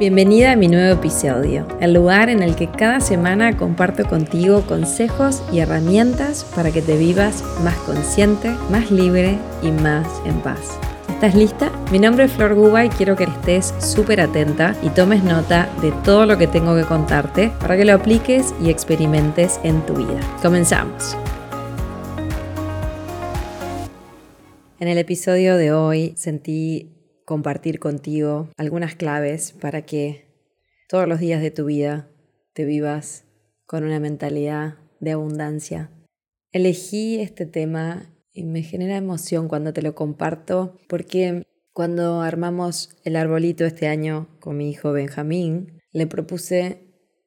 Bienvenida a mi nuevo episodio, el lugar en el que cada semana comparto contigo consejos y herramientas para que te vivas más consciente, más libre y más en paz. ¿Estás lista? Mi nombre es Flor Guba y quiero que estés súper atenta y tomes nota de todo lo que tengo que contarte para que lo apliques y experimentes en tu vida. Comenzamos. En el episodio de hoy sentí compartir contigo algunas claves para que todos los días de tu vida te vivas con una mentalidad de abundancia. Elegí este tema y me genera emoción cuando te lo comparto porque cuando armamos el arbolito este año con mi hijo Benjamín, le propuse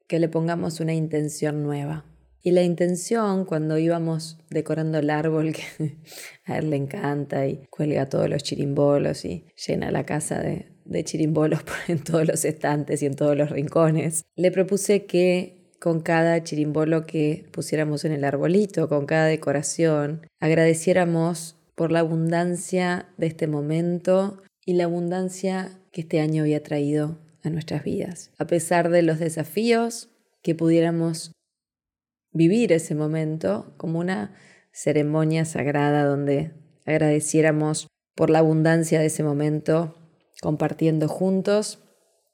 que le pongamos una intención nueva. Y la intención, cuando íbamos decorando el árbol, que a él le encanta y cuelga todos los chirimbolos y llena la casa de, de chirimbolos en todos los estantes y en todos los rincones, le propuse que con cada chirimbolo que pusiéramos en el arbolito, con cada decoración, agradeciéramos por la abundancia de este momento y la abundancia que este año había traído a nuestras vidas. A pesar de los desafíos, que pudiéramos vivir ese momento como una ceremonia sagrada donde agradeciéramos por la abundancia de ese momento compartiendo juntos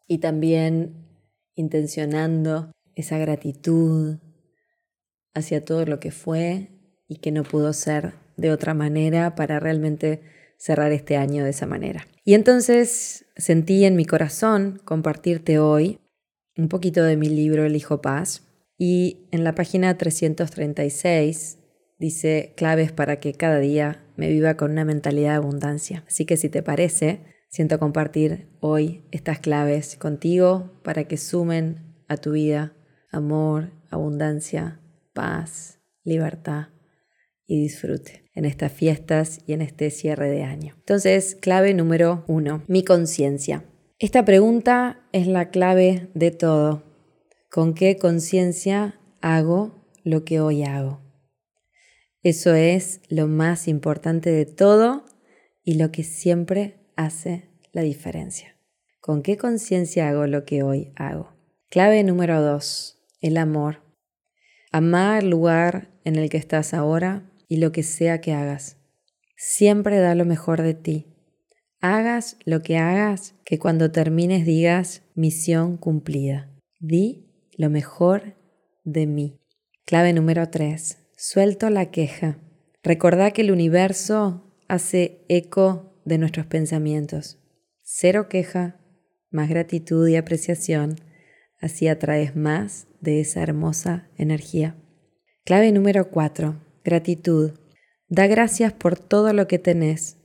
y también intencionando esa gratitud hacia todo lo que fue y que no pudo ser de otra manera para realmente cerrar este año de esa manera. Y entonces sentí en mi corazón compartirte hoy un poquito de mi libro El Hijo Paz, y en la página 336 dice claves para que cada día me viva con una mentalidad de abundancia. Así que si te parece, siento compartir hoy estas claves contigo para que sumen a tu vida amor, abundancia, paz, libertad y disfrute en estas fiestas y en este cierre de año. Entonces, clave número uno, mi conciencia. Esta pregunta es la clave de todo ¿Con qué conciencia hago lo que hoy hago? Eso es lo más importante de todo y lo que siempre hace la diferencia. ¿Con qué conciencia hago lo que hoy hago? Clave número dos, el amor. Amar el lugar en el que estás ahora y lo que sea que hagas. Siempre da lo mejor de ti. Hagas lo que hagas, que cuando termines digas misión cumplida. Di lo mejor de mí. Clave número 3. Suelto la queja. Recordá que el universo hace eco de nuestros pensamientos. Cero queja, más gratitud y apreciación, así atraes más de esa hermosa energía. Clave número 4. Gratitud. Da gracias por todo lo que tenés,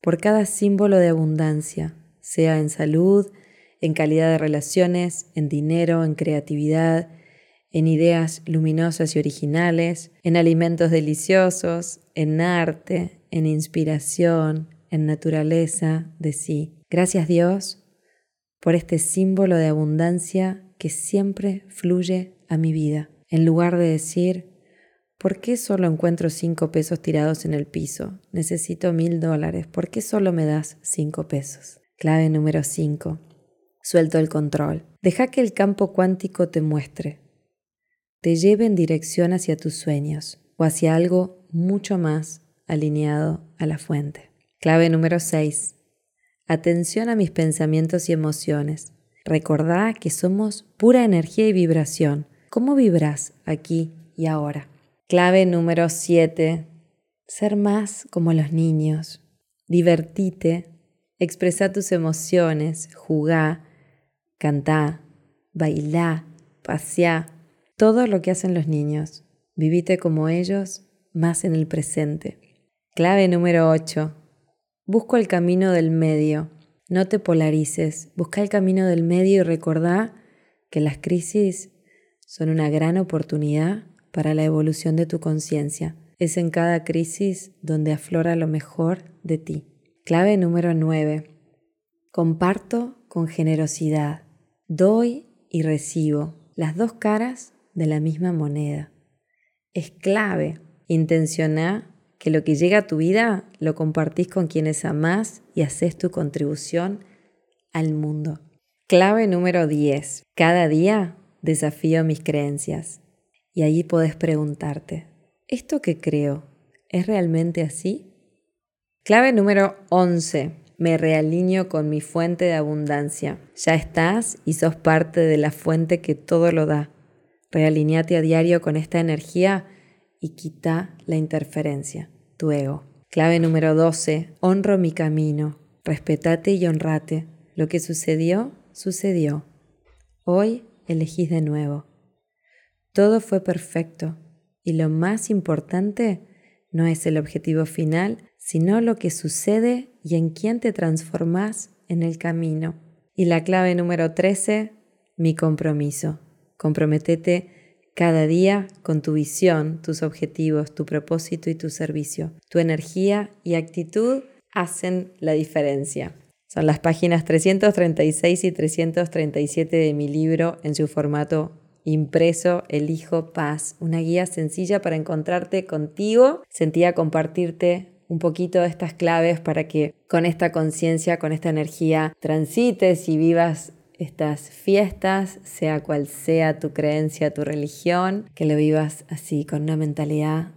por cada símbolo de abundancia, sea en salud, en calidad de relaciones, en dinero, en creatividad, en ideas luminosas y originales, en alimentos deliciosos, en arte, en inspiración, en naturaleza de sí. Gracias Dios por este símbolo de abundancia que siempre fluye a mi vida. En lugar de decir, ¿por qué solo encuentro cinco pesos tirados en el piso? Necesito mil dólares. ¿Por qué solo me das cinco pesos? Clave número cinco. Suelto el control. Deja que el campo cuántico te muestre, te lleve en dirección hacia tus sueños o hacia algo mucho más alineado a la fuente. Clave número 6. Atención a mis pensamientos y emociones. Recordá que somos pura energía y vibración. ¿Cómo vibras aquí y ahora? Clave número 7. Ser más como los niños. Divertite, expresa tus emociones, jugá, cantá, bailá, paseá, todo lo que hacen los niños. Vivite como ellos, más en el presente. Clave número 8. Busco el camino del medio. No te polarices. Busca el camino del medio y recordá que las crisis son una gran oportunidad para la evolución de tu conciencia. Es en cada crisis donde aflora lo mejor de ti. Clave número 9. Comparto con generosidad. Doy y recibo, las dos caras de la misma moneda. Es clave intencionar que lo que llega a tu vida lo compartís con quienes amás y haces tu contribución al mundo. Clave número 10. Cada día desafío mis creencias. Y allí podés preguntarte, ¿esto que creo es realmente así? Clave número 11. Me realineo con mi fuente de abundancia. Ya estás y sos parte de la fuente que todo lo da. Realineate a diario con esta energía y quita la interferencia, tu ego. Clave número 12. Honro mi camino. Respetate y honrate. Lo que sucedió, sucedió. Hoy elegís de nuevo. Todo fue perfecto y lo más importante no es el objetivo final, sino lo que sucede y en quién te transformas en el camino. Y la clave número 13, mi compromiso. Comprometete cada día con tu visión, tus objetivos, tu propósito y tu servicio. Tu energía y actitud hacen la diferencia. Son las páginas 336 y 337 de mi libro en su formato impreso Elijo Paz, una guía sencilla para encontrarte contigo. Sentía compartirte un poquito de estas claves para que con esta conciencia, con esta energía, transites y vivas estas fiestas, sea cual sea tu creencia, tu religión, que lo vivas así, con una mentalidad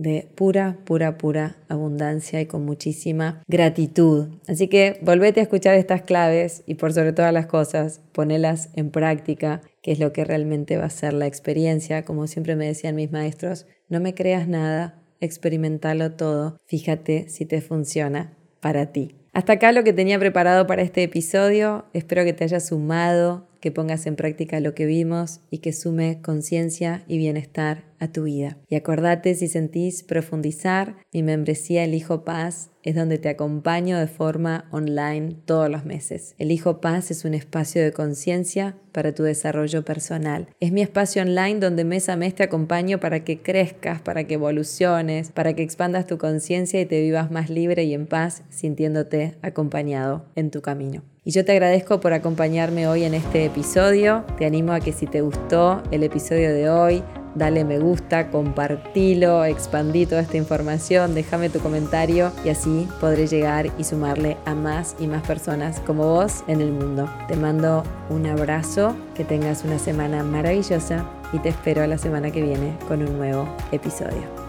de pura, pura, pura abundancia y con muchísima gratitud. Así que volvete a escuchar estas claves y por sobre todas las cosas, ponelas en práctica, que es lo que realmente va a ser la experiencia. Como siempre me decían mis maestros, no me creas nada, experimentalo todo, fíjate si te funciona para ti. Hasta acá lo que tenía preparado para este episodio. Espero que te haya sumado, que pongas en práctica lo que vimos y que sume conciencia y bienestar a tu vida. Y acordate si sentís profundizar, mi membresía El Hijo Paz es donde te acompaño de forma online todos los meses. El Hijo Paz es un espacio de conciencia para tu desarrollo personal. Es mi espacio online donde mes a mes te acompaño para que crezcas, para que evoluciones, para que expandas tu conciencia y te vivas más libre y en paz sintiéndote acompañado en tu camino. Y yo te agradezco por acompañarme hoy en este episodio. Te animo a que si te gustó el episodio de hoy, dale me gusta, compartilo, expandí toda esta información, déjame tu comentario y así podré llegar y sumarle a más y más personas como vos en el mundo. Te mando un abrazo, que tengas una semana maravillosa y te espero la semana que viene con un nuevo episodio.